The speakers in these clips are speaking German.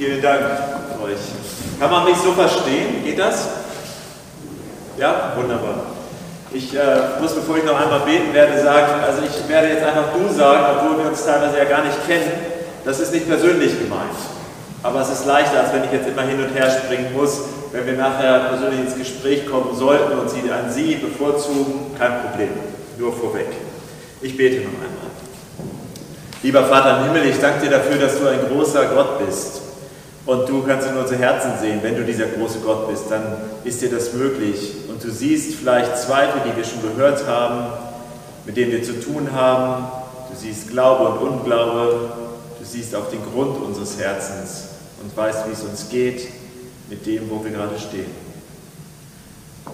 Vielen Dank euch. Kann man mich so verstehen? Geht das? Ja, wunderbar. Ich äh, muss, bevor ich noch einmal beten werde, sagen, also ich werde jetzt einfach du sagen, obwohl wir uns teilweise ja gar nicht kennen. Das ist nicht persönlich gemeint. Aber es ist leichter, als wenn ich jetzt immer hin und her springen muss. Wenn wir nachher persönlich ins Gespräch kommen sollten und Sie an Sie bevorzugen, kein Problem. Nur vorweg. Ich bete noch einmal. Lieber Vater im Himmel, ich danke dir dafür, dass du ein großer Gott bist. Und du kannst in unsere Herzen sehen, wenn du dieser große Gott bist, dann ist dir das möglich. Und du siehst vielleicht Zweifel, die wir schon gehört haben, mit denen wir zu tun haben. Du siehst Glaube und Unglaube. Du siehst auf den Grund unseres Herzens und weißt, wie es uns geht mit dem, wo wir gerade stehen.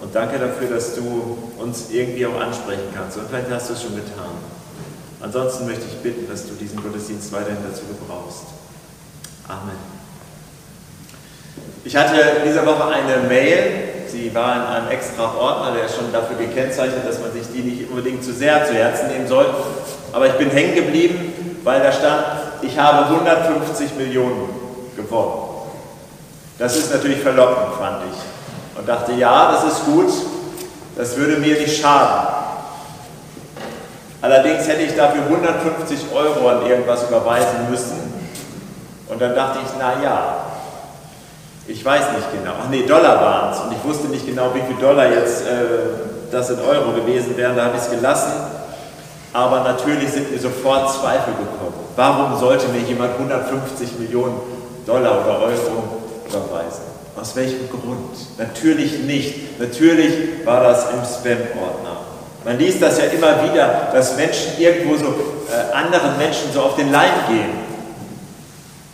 Und danke dafür, dass du uns irgendwie auch ansprechen kannst. Und vielleicht hast du es schon getan. Ansonsten möchte ich bitten, dass du diesen Gottesdienst weiterhin dazu gebrauchst. Amen. Ich hatte in dieser Woche eine Mail, sie war in einem extra Ordner, der ist schon dafür gekennzeichnet, dass man sich die nicht unbedingt zu sehr zu Herzen nehmen soll. Aber ich bin hängen geblieben, weil da stand, ich habe 150 Millionen gewonnen. Das ist natürlich verlockend, fand ich. Und dachte, ja, das ist gut, das würde mir nicht schaden. Allerdings hätte ich dafür 150 Euro an irgendwas überweisen müssen. Und dann dachte ich, na ja, ich weiß nicht genau. Ach nee, Dollar waren es. Und ich wusste nicht genau, wie viel Dollar jetzt äh, das in Euro gewesen wären. Da habe ich es gelassen. Aber natürlich sind mir sofort Zweifel gekommen. Warum sollte mir jemand 150 Millionen Dollar oder Euro überweisen? Aus welchem Grund? Natürlich nicht. Natürlich war das im Spam-Ordner. Man liest das ja immer wieder, dass Menschen irgendwo so äh, anderen Menschen so auf den Leim gehen.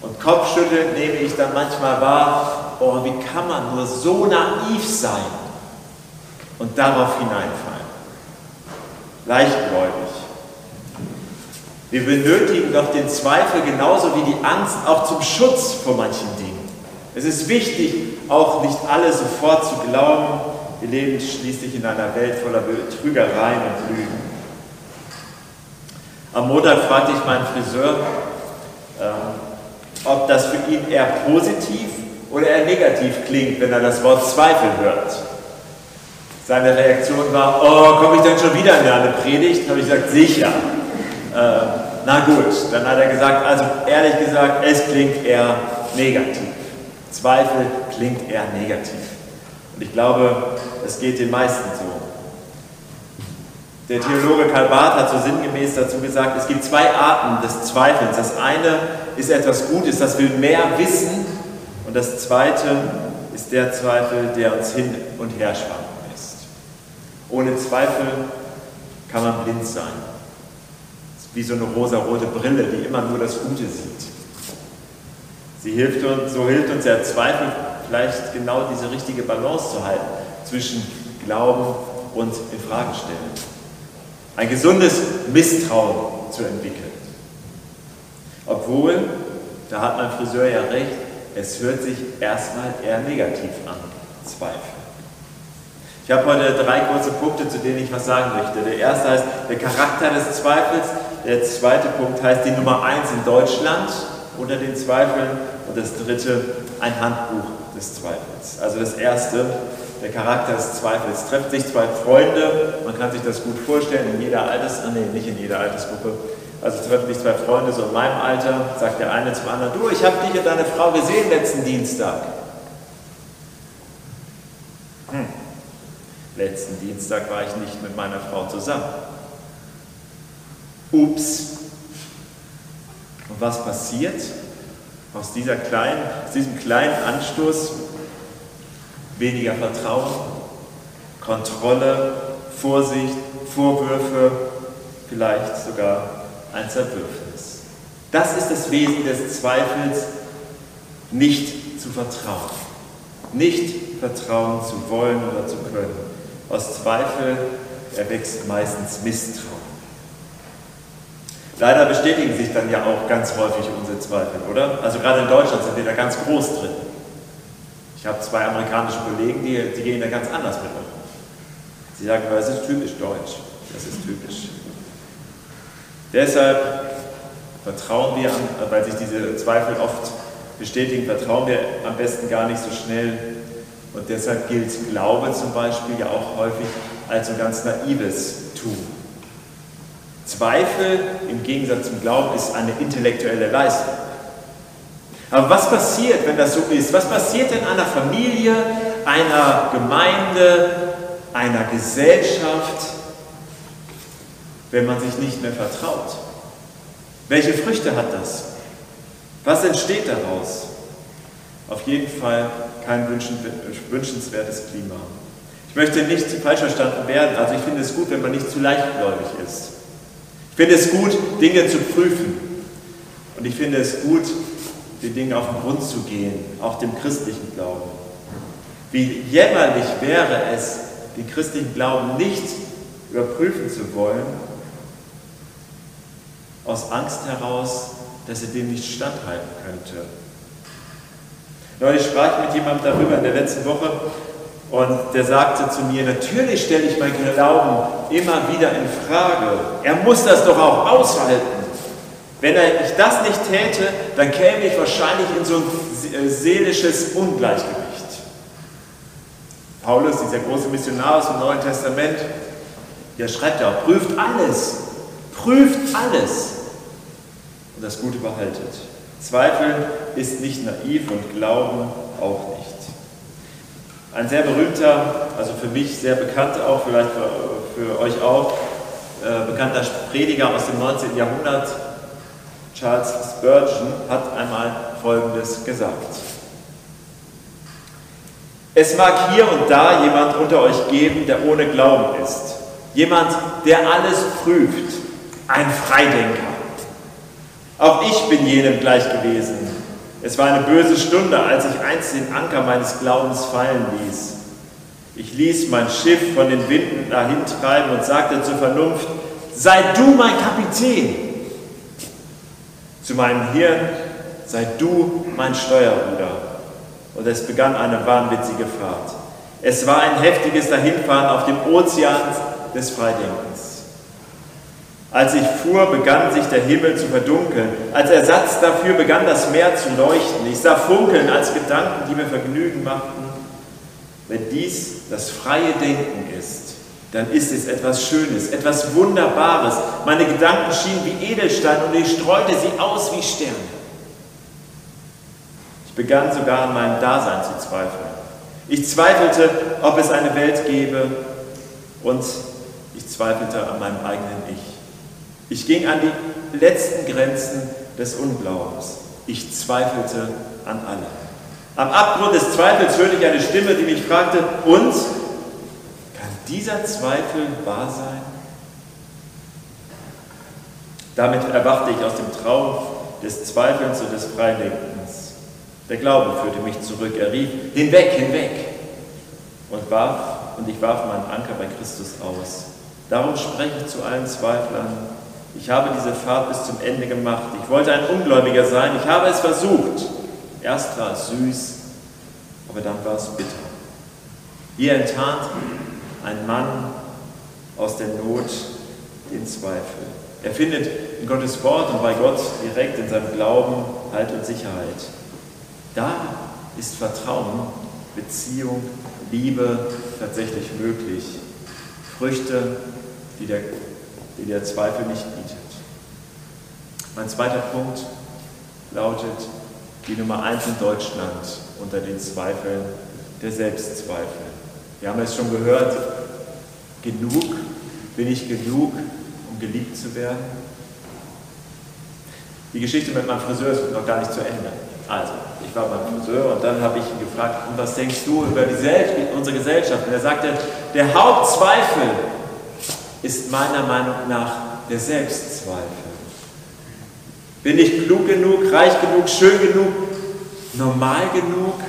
Und Kopfschütteln nehme ich dann manchmal wahr, oh, wie kann man nur so naiv sein und darauf hineinfallen? Leichtgläubig. Wir benötigen doch den Zweifel genauso wie die Angst auch zum Schutz vor manchen Dingen. Es ist wichtig, auch nicht alles sofort zu glauben. Wir leben schließlich in einer Welt voller Betrügereien und Lügen. Am Montag fragte ich meinen Friseur, ähm, ob das für ihn eher positiv oder eher negativ klingt, wenn er das Wort Zweifel hört. Seine Reaktion war, oh, komme ich denn schon wieder in eine Predigt? Habe ich gesagt, sicher. Äh, na gut, dann hat er gesagt, also ehrlich gesagt, es klingt eher negativ. Zweifel klingt eher negativ. Und ich glaube, es geht den meisten so. Der Theologe Karl Barth hat so sinngemäß dazu gesagt, es gibt zwei Arten des Zweifels. Das eine ist etwas Gutes, das will mehr wissen. Und das zweite ist der Zweifel, der uns hin und her schwanken lässt. Ohne Zweifel kann man blind sein. Wie so eine rosa-rote Brille, die immer nur das Gute sieht. Sie hilft uns, so hilft uns der Zweifel vielleicht genau diese richtige Balance zu halten zwischen Glauben und Infragestellen. Ein gesundes Misstrauen zu entwickeln. Obwohl, da hat mein Friseur ja recht, es hört sich erstmal eher negativ an, Zweifel. Ich habe heute drei kurze Punkte, zu denen ich was sagen möchte. Der erste heißt der Charakter des Zweifels. Der zweite Punkt heißt die Nummer eins in Deutschland unter den Zweifeln. Und das dritte ein Handbuch des Zweifels. Also das erste, der Charakter des Zweifels. Treffen sich zwei Freunde, man kann sich das gut vorstellen, in jeder Alters, ah, nee, nicht in jeder Altersgruppe, also treffen sich zwei Freunde so in meinem Alter, sagt der eine zum anderen, du, ich habe dich und deine Frau gesehen letzten Dienstag. Hm. Letzten Dienstag war ich nicht mit meiner Frau zusammen. Ups. Und was passiert? Aus, dieser kleinen, aus diesem kleinen Anstoß weniger Vertrauen, Kontrolle, Vorsicht, Vorwürfe, vielleicht sogar ein Zerwürfnis. Das ist das Wesen des Zweifels, nicht zu vertrauen. Nicht vertrauen zu wollen oder zu können. Aus Zweifel erwächst meistens Misstrauen. Leider bestätigen sich dann ja auch ganz häufig unsere Zweifel, oder? Also gerade in Deutschland sind wir da ganz groß drin. Ich habe zwei amerikanische Kollegen, die, die gehen da ganz anders mit um. Sie sagen, das ist typisch deutsch. Das ist typisch. Deshalb vertrauen wir, weil sich diese Zweifel oft bestätigen, vertrauen wir am besten gar nicht so schnell. Und deshalb gilt Glaube zum Beispiel ja auch häufig als ein ganz naives Tun. Zweifel im Gegensatz zum Glauben ist eine intellektuelle Leistung. Aber was passiert, wenn das so ist? Was passiert in einer Familie, einer Gemeinde, einer Gesellschaft, wenn man sich nicht mehr vertraut? Welche Früchte hat das? Was entsteht daraus? Auf jeden Fall kein wünschenswertes Klima. Ich möchte nicht falsch verstanden werden, also ich finde es gut, wenn man nicht zu leichtgläubig ist. Ich finde es gut, Dinge zu prüfen. Und ich finde es gut, den Dingen auf den Grund zu gehen, auch dem christlichen Glauben. Wie jämmerlich wäre es, den christlichen Glauben nicht überprüfen zu wollen, aus Angst heraus, dass er dem nicht standhalten könnte. Neulich sprach ich mit jemandem darüber in der letzten Woche und der sagte zu mir, natürlich stelle ich meinen Glauben immer wieder in Frage. Er muss das doch auch aushalten. Wenn ich das nicht täte, dann käme ich wahrscheinlich in so ein seelisches Ungleichgewicht. Paulus, dieser große Missionar aus dem Neuen Testament, der schreibt ja prüft alles, prüft alles und das Gute behaltet. Zweifeln ist nicht naiv und Glauben auch nicht. Ein sehr berühmter, also für mich sehr bekannter, auch vielleicht für, für euch auch, äh, bekannter Prediger aus dem 19. Jahrhundert, Charles Spurgeon, hat einmal Folgendes gesagt. Es mag hier und da jemand unter euch geben, der ohne Glauben ist. Jemand, der alles prüft. Ein Freidenker. Auch ich bin jenem gleich gewesen. Es war eine böse Stunde, als ich einst den Anker meines Glaubens fallen ließ. Ich ließ mein Schiff von den Winden dahin treiben und sagte zur Vernunft, sei du mein Kapitän. Zu meinem Hirn, sei du mein Steuerbruder. Und es begann eine wahnwitzige Fahrt. Es war ein heftiges Dahinfahren auf dem Ozean des Freidenkens. Als ich fuhr, begann sich der Himmel zu verdunkeln. Als Ersatz dafür begann das Meer zu leuchten. Ich sah Funkeln als Gedanken, die mir Vergnügen machten. Wenn dies das freie Denken ist, dann ist es etwas Schönes, etwas Wunderbares. Meine Gedanken schienen wie Edelstein und ich streute sie aus wie Sterne. Ich begann sogar an meinem Dasein zu zweifeln. Ich zweifelte, ob es eine Welt gäbe und ich zweifelte an meinem eigenen Ich. Ich ging an die letzten Grenzen des Unglaubens. Ich zweifelte an allem. Am Abgrund des Zweifels hörte ich eine Stimme, die mich fragte, und dieser Zweifel wahr sein? Damit erwachte ich aus dem Traum des Zweifelns und des Freidenkens. Der Glaube führte mich zurück. Er rief, hinweg, hinweg. Und warf, und ich warf meinen Anker bei Christus aus. Darum spreche ich zu allen Zweiflern, ich habe diese Fahrt bis zum Ende gemacht. Ich wollte ein Ungläubiger sein. Ich habe es versucht. Erst war es süß, aber dann war es bitter. Hier enttarnt ein Mann aus der Not den Zweifel. Er findet in Gottes Wort und bei Gott direkt in seinem Glauben Halt und Sicherheit. Da ist Vertrauen, Beziehung, Liebe tatsächlich möglich. Früchte, die der die der Zweifel nicht bietet. Mein zweiter Punkt lautet die Nummer eins in Deutschland unter den Zweifeln, der Selbstzweifel. Wir haben es schon gehört, genug, bin ich genug, um geliebt zu werden? Die Geschichte mit meinem Friseur ist noch gar nicht zu Ende. Also, ich war beim Friseur und dann habe ich ihn gefragt, was denkst du über unsere Gesellschaft? Und er sagte, der Hauptzweifel ist meiner Meinung nach der Selbstzweifel. Bin ich klug genug, reich genug, schön genug, normal genug?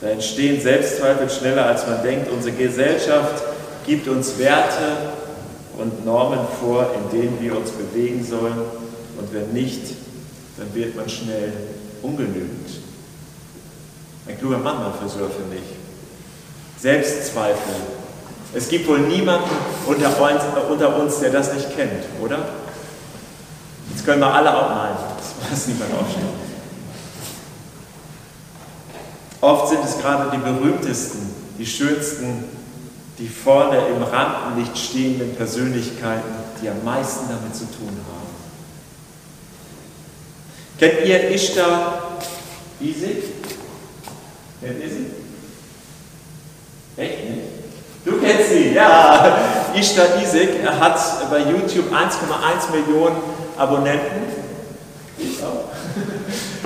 Da entstehen Selbstzweifel schneller, als man denkt. Unsere Gesellschaft gibt uns Werte und Normen vor, in denen wir uns bewegen sollen. Und wenn nicht, dann wird man schnell ungenügend. Ein kluger Mann, mein Friseur, finde ich. Selbstzweifel es gibt wohl niemanden unter uns, unter uns, der das nicht kennt, oder? Jetzt können wir alle auch, nein, das muss niemand aufstehen. Oft sind es gerade die berühmtesten, die schönsten, die vorne im Rampenlicht stehenden Persönlichkeiten, die am meisten damit zu tun haben. Kennt ihr Ishtar Isik? Kennt ihr sie? Echt nicht? Du kennst sie, ja. Ishtar Isik hat bei YouTube 1,1 Millionen Abonnenten. Ich auch.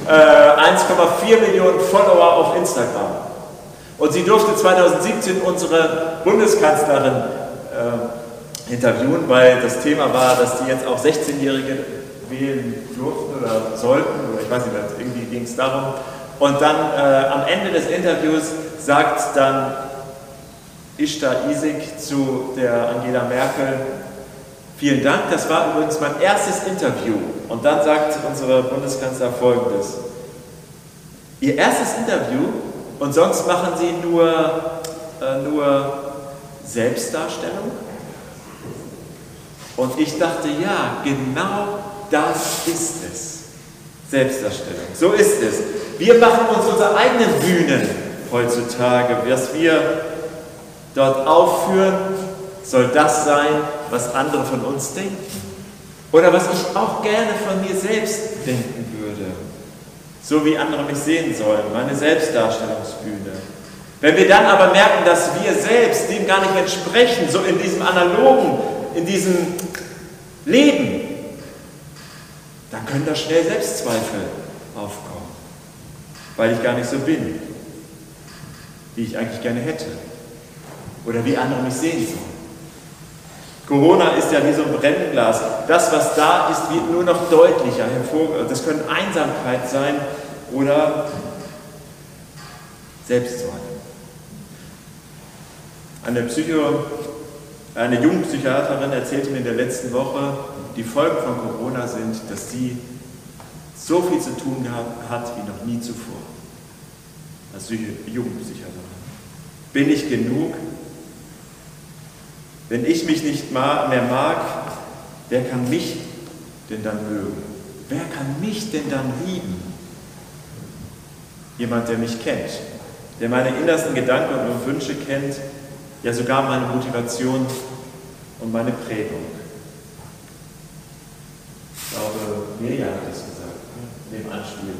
1,4 äh, Millionen Follower auf Instagram. Und sie durfte 2017 unsere Bundeskanzlerin äh, interviewen, weil das Thema war, dass die jetzt auch 16-Jährige wählen durften oder sollten, oder ich weiß nicht irgendwie ging es darum. Und dann äh, am Ende des Interviews sagt dann Ishtar Isik zu der Angela Merkel, vielen Dank, das war übrigens mein erstes Interview. Und dann sagt unsere Bundeskanzler folgendes, Ihr erstes Interview und sonst machen Sie nur, äh, nur Selbstdarstellung? Und ich dachte, ja, genau das ist es. Selbstdarstellung. So ist es. Wir machen uns unsere eigenen Bühnen heutzutage. Was wir dort aufführen, soll das sein, was andere von uns denken. Oder was ich auch gerne von mir selbst denken. So wie andere mich sehen sollen, meine Selbstdarstellungsbühne. Wenn wir dann aber merken, dass wir selbst dem gar nicht entsprechen, so in diesem analogen, in diesem Leben, dann können da schnell Selbstzweifel aufkommen, weil ich gar nicht so bin, wie ich eigentlich gerne hätte oder wie andere mich sehen sollen. Corona ist ja wie so ein Brennglas. Das, was da ist, wird nur noch deutlicher hervor. Das können Einsamkeit sein oder Selbstzweifel. Eine, Psycho, eine Jugendpsychiaterin erzählte mir in der letzten Woche, die Folgen von Corona sind, dass sie so viel zu tun hat wie noch nie zuvor. Als Jugendpsychiaterin. Bin ich genug? Wenn ich mich nicht mehr mag, wer kann mich denn dann mögen? Wer kann mich denn dann lieben? Jemand, der mich kennt, der meine innersten Gedanken und Wünsche kennt, ja sogar meine Motivation und meine Prägung. Ich glaube, Mirja hat es gesagt, in dem Anspiel.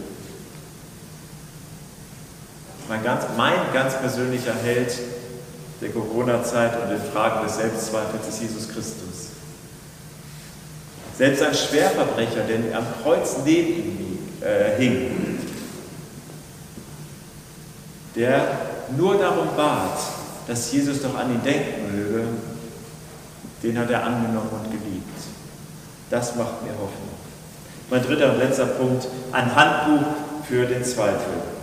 Mein ganz, mein ganz persönlicher Held der Corona-Zeit und den Fragen des Selbstzweifels ist Jesus Christus. Selbst ein Schwerverbrecher, der am Kreuz neben ihm äh, hing, der nur darum bat, dass Jesus doch an ihn denken möge, den hat er angenommen und geliebt. Das macht mir Hoffnung. Mein dritter und letzter Punkt, ein Handbuch für den Zweifel.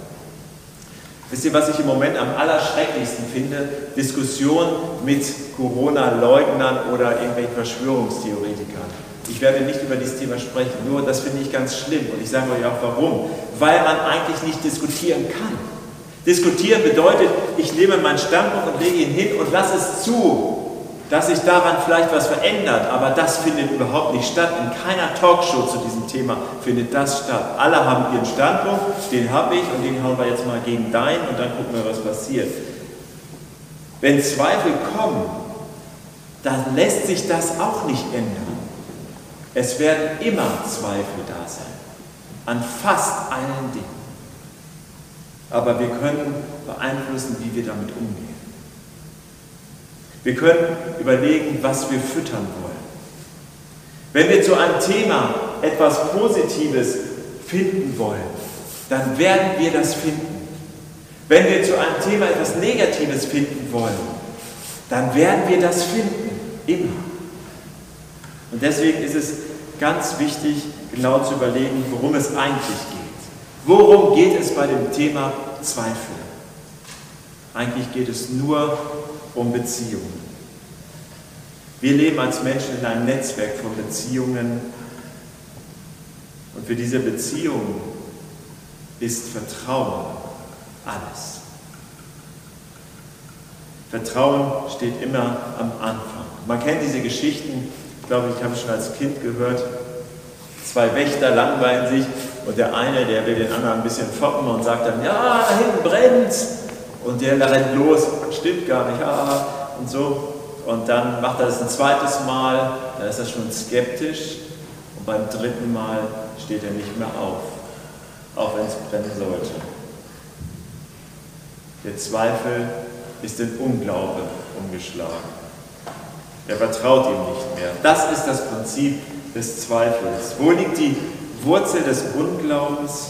Wisst ihr, was ich im Moment am allerschrecklichsten finde? Diskussionen mit Corona-Leugnern oder irgendwelchen Verschwörungstheoretikern. Ich werde nicht über dieses Thema sprechen, nur das finde ich ganz schlimm und ich sage euch auch warum. Weil man eigentlich nicht diskutieren kann. Diskutieren bedeutet, ich nehme meinen Standpunkt und lege ihn hin und lasse es zu, dass sich daran vielleicht was verändert, aber das findet überhaupt nicht statt. In keiner Talkshow zu diesem Thema findet das statt. Alle haben ihren Standpunkt, den habe ich und den hauen wir jetzt mal gegen deinen und dann gucken wir, was passiert. Wenn Zweifel kommen, dann lässt sich das auch nicht ändern. Es werden immer Zweifel da sein, an fast allen Dingen. Aber wir können beeinflussen, wie wir damit umgehen. Wir können überlegen, was wir füttern wollen. Wenn wir zu einem Thema etwas Positives finden wollen, dann werden wir das finden. Wenn wir zu einem Thema etwas Negatives finden wollen, dann werden wir das finden. Immer. Und deswegen ist es ganz wichtig, genau zu überlegen, worum es eigentlich geht. Worum geht es bei dem Thema Zweifel? Eigentlich geht es nur um Beziehungen. Wir leben als Menschen in einem Netzwerk von Beziehungen und für diese Beziehung ist Vertrauen alles. Vertrauen steht immer am Anfang. Man kennt diese Geschichten, ich glaube, ich habe schon als Kind gehört, zwei Wächter langweilen sich Und der eine, der will den anderen ein bisschen foppen und sagt dann, ja, da hinten brennt's. Und der rennt los, stimmt gar nicht, ja, und so. Und dann macht er das ein zweites Mal, da ist er schon skeptisch. Und beim dritten Mal steht er nicht mehr auf, auch wenn es brennen sollte. Der Zweifel ist in Unglaube umgeschlagen. Er vertraut ihm nicht mehr. Das ist das Prinzip des Zweifels. Wo liegt die Wurzel des Unglaubens?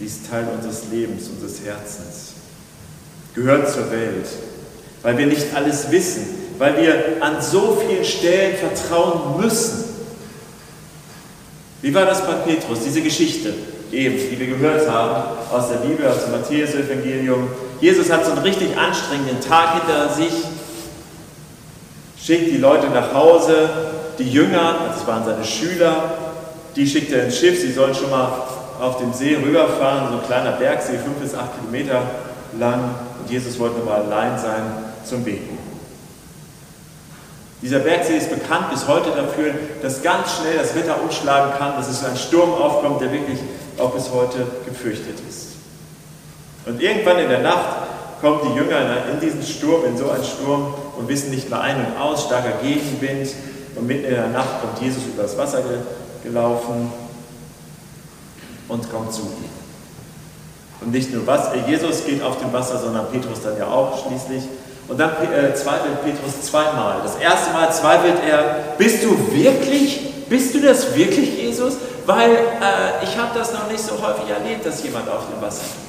Sie ist Teil unseres Lebens, unseres Herzens, gehört zur Welt, weil wir nicht alles wissen, weil wir an so vielen Stellen vertrauen müssen. Wie war das bei Petrus, diese Geschichte eben, die wir gehört haben aus der Bibel, aus dem Matthäus-Evangelium? Jesus hat so einen richtig anstrengenden Tag hinter sich, schickt die Leute nach Hause, die Jünger, das waren seine Schüler, die schickt er ins Schiff, sie sollen schon mal auf dem See rüberfahren, so ein kleiner Bergsee, fünf bis acht Kilometer lang. Und Jesus wollte nur mal allein sein zum Beten. Dieser Bergsee ist bekannt bis heute dafür, dass ganz schnell das Wetter umschlagen kann, dass es ein Sturm aufkommt, der wirklich auch bis heute gefürchtet ist. Und irgendwann in der Nacht kommen die Jünger in diesen Sturm, in so einen Sturm und wissen nicht mehr ein und aus, starker Gegenwind. Und mitten in der Nacht kommt Jesus übers Wasser gelaufen und kommt zu ihm. Und nicht nur was, Jesus geht auf dem Wasser, sondern Petrus dann ja auch schließlich. Und dann äh, zweifelt Petrus zweimal. Das erste Mal zweifelt er, bist du wirklich, bist du das wirklich, Jesus? Weil äh, ich habe das noch nicht so häufig erlebt, dass jemand auf dem Wasser geht.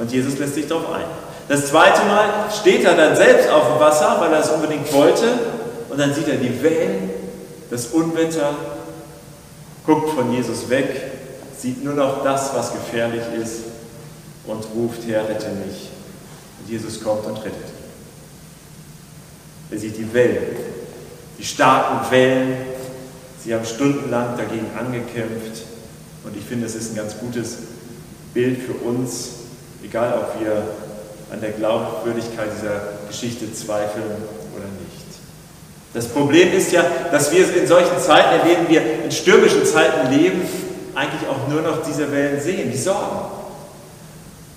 Und Jesus lässt sich darauf ein. Das zweite Mal steht er dann selbst auf dem Wasser, weil er es unbedingt wollte. Und dann sieht er die Wellen, das Unwetter, guckt von Jesus weg, sieht nur noch das, was gefährlich ist und ruft, Herr, rette mich. Und Jesus kommt und rettet. Er sieht die Wellen, die starken Wellen. Sie haben stundenlang dagegen angekämpft. Und ich finde, es ist ein ganz gutes Bild für uns, egal ob wir an der Glaubwürdigkeit dieser Geschichte zweifeln oder nicht. Das Problem ist ja, dass wir in solchen Zeiten, in denen wir in stürmischen Zeiten leben, eigentlich auch nur noch diese Wellen sehen, die Sorgen.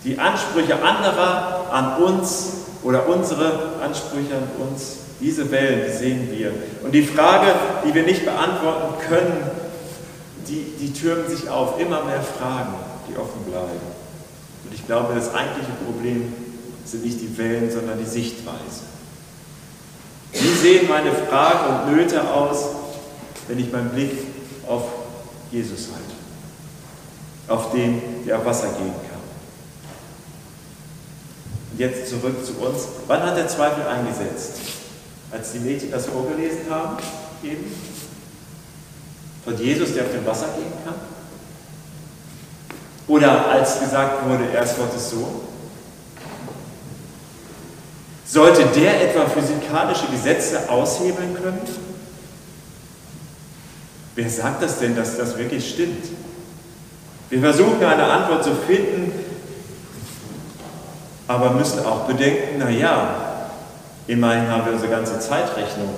Die Ansprüche anderer an uns oder unsere Ansprüche an uns, diese Wellen, die sehen wir. Und die Frage, die wir nicht beantworten können, die, die türmen sich auf, immer mehr Fragen, die offen bleiben. Und ich glaube, das eigentliche Problem sind nicht die Wellen, sondern die Sichtweise. Wie sehen meine Fragen und Nöte aus, wenn ich meinen Blick auf Jesus halte? Auf den, der auf Wasser gehen kann. Und jetzt zurück zu uns. Wann hat der Zweifel eingesetzt? Als die Mädchen das vorgelesen haben, eben? Von Jesus, der auf dem Wasser gehen kann? Oder als gesagt wurde, er ist Gottes Sohn? Sollte der etwa physikalische Gesetze aushebeln können? Wer sagt das denn, dass das wirklich stimmt? Wir versuchen eine Antwort zu finden, aber müssen auch bedenken, naja, immerhin haben wir unsere ganze Zeitrechnung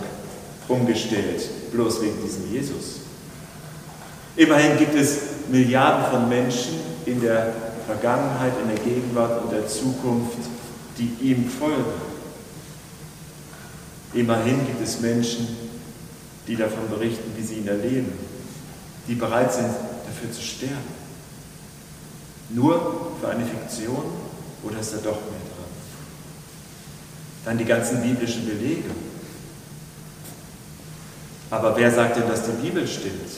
umgestellt, bloß wegen diesem Jesus. Immerhin gibt es Milliarden von Menschen in der Vergangenheit, in der Gegenwart und der Zukunft, die ihm folgen. Immerhin gibt es Menschen, die davon berichten, wie sie ihn erleben, die bereit sind, dafür zu sterben. Nur für eine Fiktion oder ist da doch mehr dran? Dann die ganzen biblischen Belege. Aber wer sagt denn, dass die Bibel stimmt?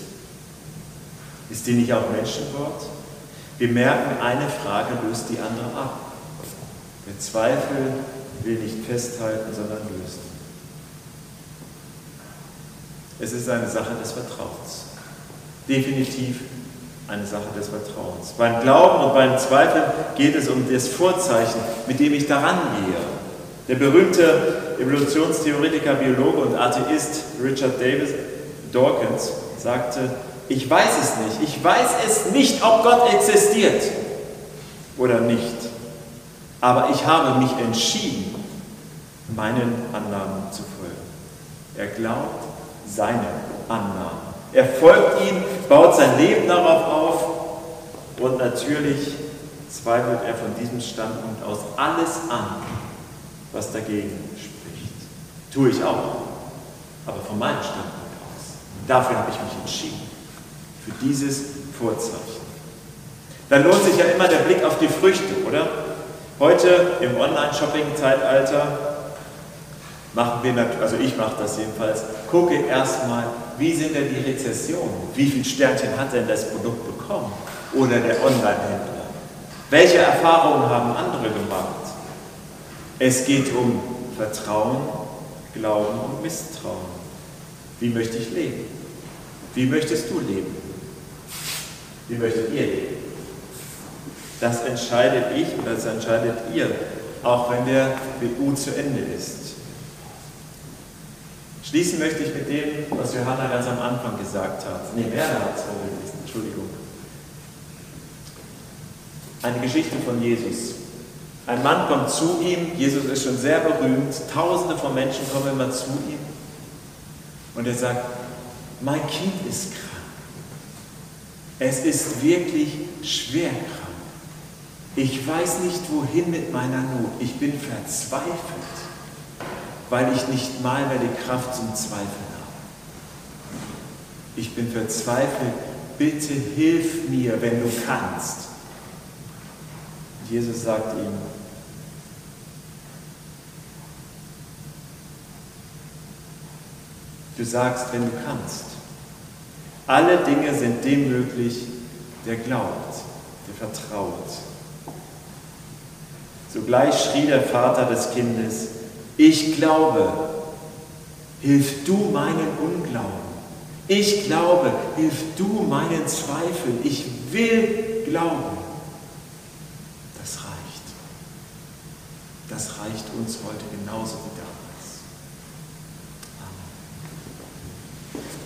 Ist die nicht auch Menschenwort? Wir merken, eine Frage löst die andere ab. Der Zweifel will nicht festhalten, sondern lösen. Es ist eine Sache des Vertrauens. Definitiv eine Sache des Vertrauens. Beim Glauben und beim Zweifeln geht es um das Vorzeichen, mit dem ich daran gehe. Der berühmte Evolutionstheoretiker, Biologe und Atheist Richard Davis Dawkins sagte, ich weiß es nicht, ich weiß es nicht, ob Gott existiert oder nicht, aber ich habe mich entschieden, meinen Annahmen zu folgen. Er glaubt, seine Annahmen Er folgt ihm, baut sein Leben darauf auf und natürlich zweifelt er von diesem Standpunkt aus alles an, was dagegen spricht. Tue ich auch, aber von meinem Standpunkt aus. Dafür habe ich mich entschieden, für dieses Vorzeichen. Dann lohnt sich ja immer der Blick auf die Früchte, oder? Heute im Online-Shopping-Zeitalter machen wir, also ich mache das jedenfalls, gucke erstmal, wie sind denn die Rezessionen? Wie viele Sternchen hat denn das Produkt bekommen? Oder der Online-Händler? Welche Erfahrungen haben andere gemacht? Es geht um Vertrauen, Glauben und Misstrauen. Wie möchte ich leben? Wie möchtest du leben? Wie möchtet ihr leben? Das entscheidet ich und das entscheidet ihr, auch wenn der BU zu Ende ist. Schließen möchte ich mit dem, was Johanna ganz am Anfang gesagt hat. Nee, Werner hat es vorgelesen, Entschuldigung. Eine Geschichte von Jesus. Ein Mann kommt zu ihm, Jesus ist schon sehr berühmt, tausende von Menschen kommen immer zu ihm und er sagt, mein Kind ist krank. Es ist wirklich schwer krank. Ich weiß nicht, wohin mit meiner Not. Ich bin verzweifelt weil ich nicht mal mehr die Kraft zum Zweifeln habe. Ich bin verzweifelt, bitte hilf mir, wenn du kannst. Und Jesus sagt ihm, du sagst, wenn du kannst. Alle Dinge sind dem möglich, der glaubt, der vertraut. Sogleich schrie der Vater des Kindes, ich glaube, hilf du meinen Unglauben. Ich glaube, hilf du meinen Zweifeln. Ich will glauben. Das reicht. Das reicht uns heute genauso